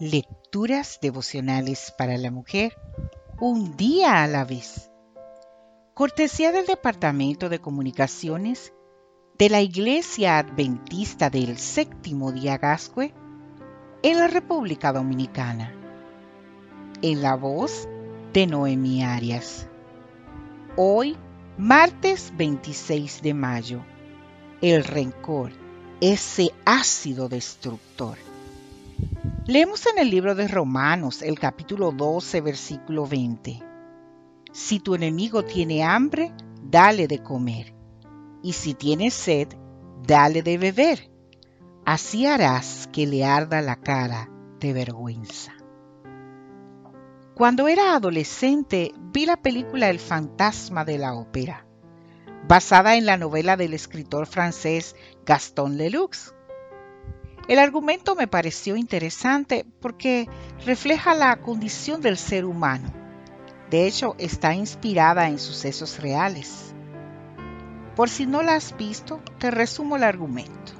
Lecturas devocionales para la mujer, un día a la vez. Cortesía del Departamento de Comunicaciones de la Iglesia Adventista del Séptimo Día Gascue en la República Dominicana. En la voz de Noemi Arias. Hoy, martes 26 de mayo. El rencor, ese ácido destructor. Leemos en el libro de Romanos, el capítulo 12, versículo 20. Si tu enemigo tiene hambre, dale de comer. Y si tiene sed, dale de beber. Así harás que le arda la cara de vergüenza. Cuando era adolescente, vi la película El fantasma de la ópera, basada en la novela del escritor francés Gaston Leroux el argumento me pareció interesante porque refleja la condición del ser humano. De hecho, está inspirada en sucesos reales. Por si no la has visto, te resumo el argumento.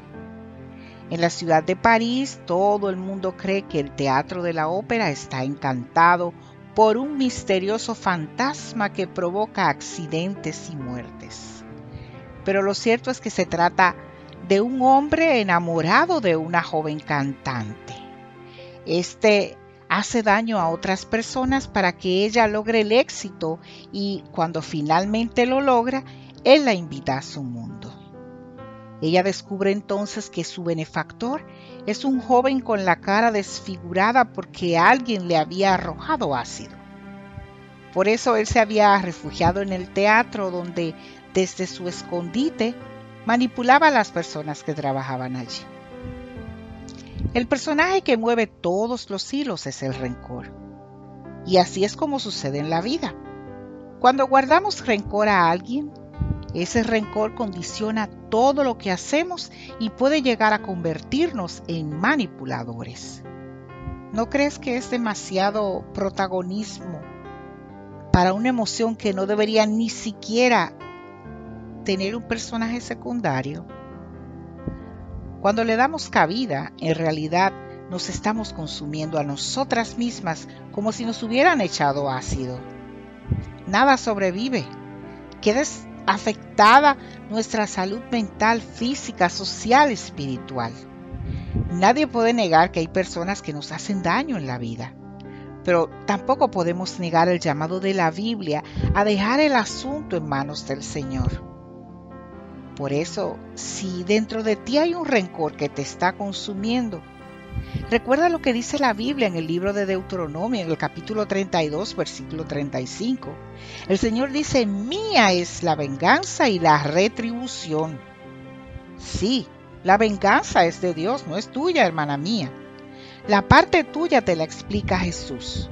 En la ciudad de París, todo el mundo cree que el teatro de la ópera está encantado por un misterioso fantasma que provoca accidentes y muertes. Pero lo cierto es que se trata de un hombre enamorado de una joven cantante. Este hace daño a otras personas para que ella logre el éxito y cuando finalmente lo logra, él la invita a su mundo. Ella descubre entonces que su benefactor es un joven con la cara desfigurada porque alguien le había arrojado ácido. Por eso él se había refugiado en el teatro donde desde su escondite manipulaba a las personas que trabajaban allí. El personaje que mueve todos los hilos es el rencor. Y así es como sucede en la vida. Cuando guardamos rencor a alguien, ese rencor condiciona todo lo que hacemos y puede llegar a convertirnos en manipuladores. ¿No crees que es demasiado protagonismo para una emoción que no debería ni siquiera tener un personaje secundario. Cuando le damos cabida, en realidad nos estamos consumiendo a nosotras mismas como si nos hubieran echado ácido. Nada sobrevive. Queda afectada nuestra salud mental, física, social, espiritual. Nadie puede negar que hay personas que nos hacen daño en la vida, pero tampoco podemos negar el llamado de la Biblia a dejar el asunto en manos del Señor. Por eso, si dentro de ti hay un rencor que te está consumiendo, recuerda lo que dice la Biblia en el libro de Deuteronomio, en el capítulo 32, versículo 35. El Señor dice, mía es la venganza y la retribución. Sí, la venganza es de Dios, no es tuya, hermana mía. La parte tuya te la explica Jesús.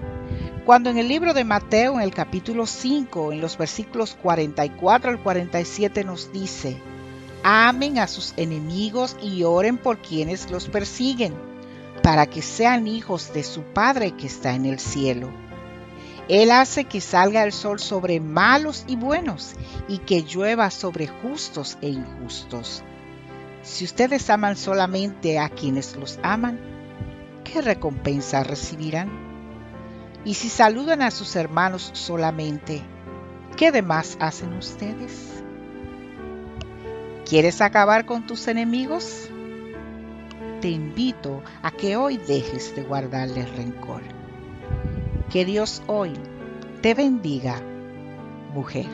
Cuando en el libro de Mateo, en el capítulo 5, en los versículos 44 al 47 nos dice, amen a sus enemigos y oren por quienes los persiguen, para que sean hijos de su Padre que está en el cielo. Él hace que salga el sol sobre malos y buenos y que llueva sobre justos e injustos. Si ustedes aman solamente a quienes los aman, ¿qué recompensa recibirán? Y si saludan a sus hermanos solamente, ¿qué demás hacen ustedes? ¿Quieres acabar con tus enemigos? Te invito a que hoy dejes de guardarles rencor. Que Dios hoy te bendiga, mujer.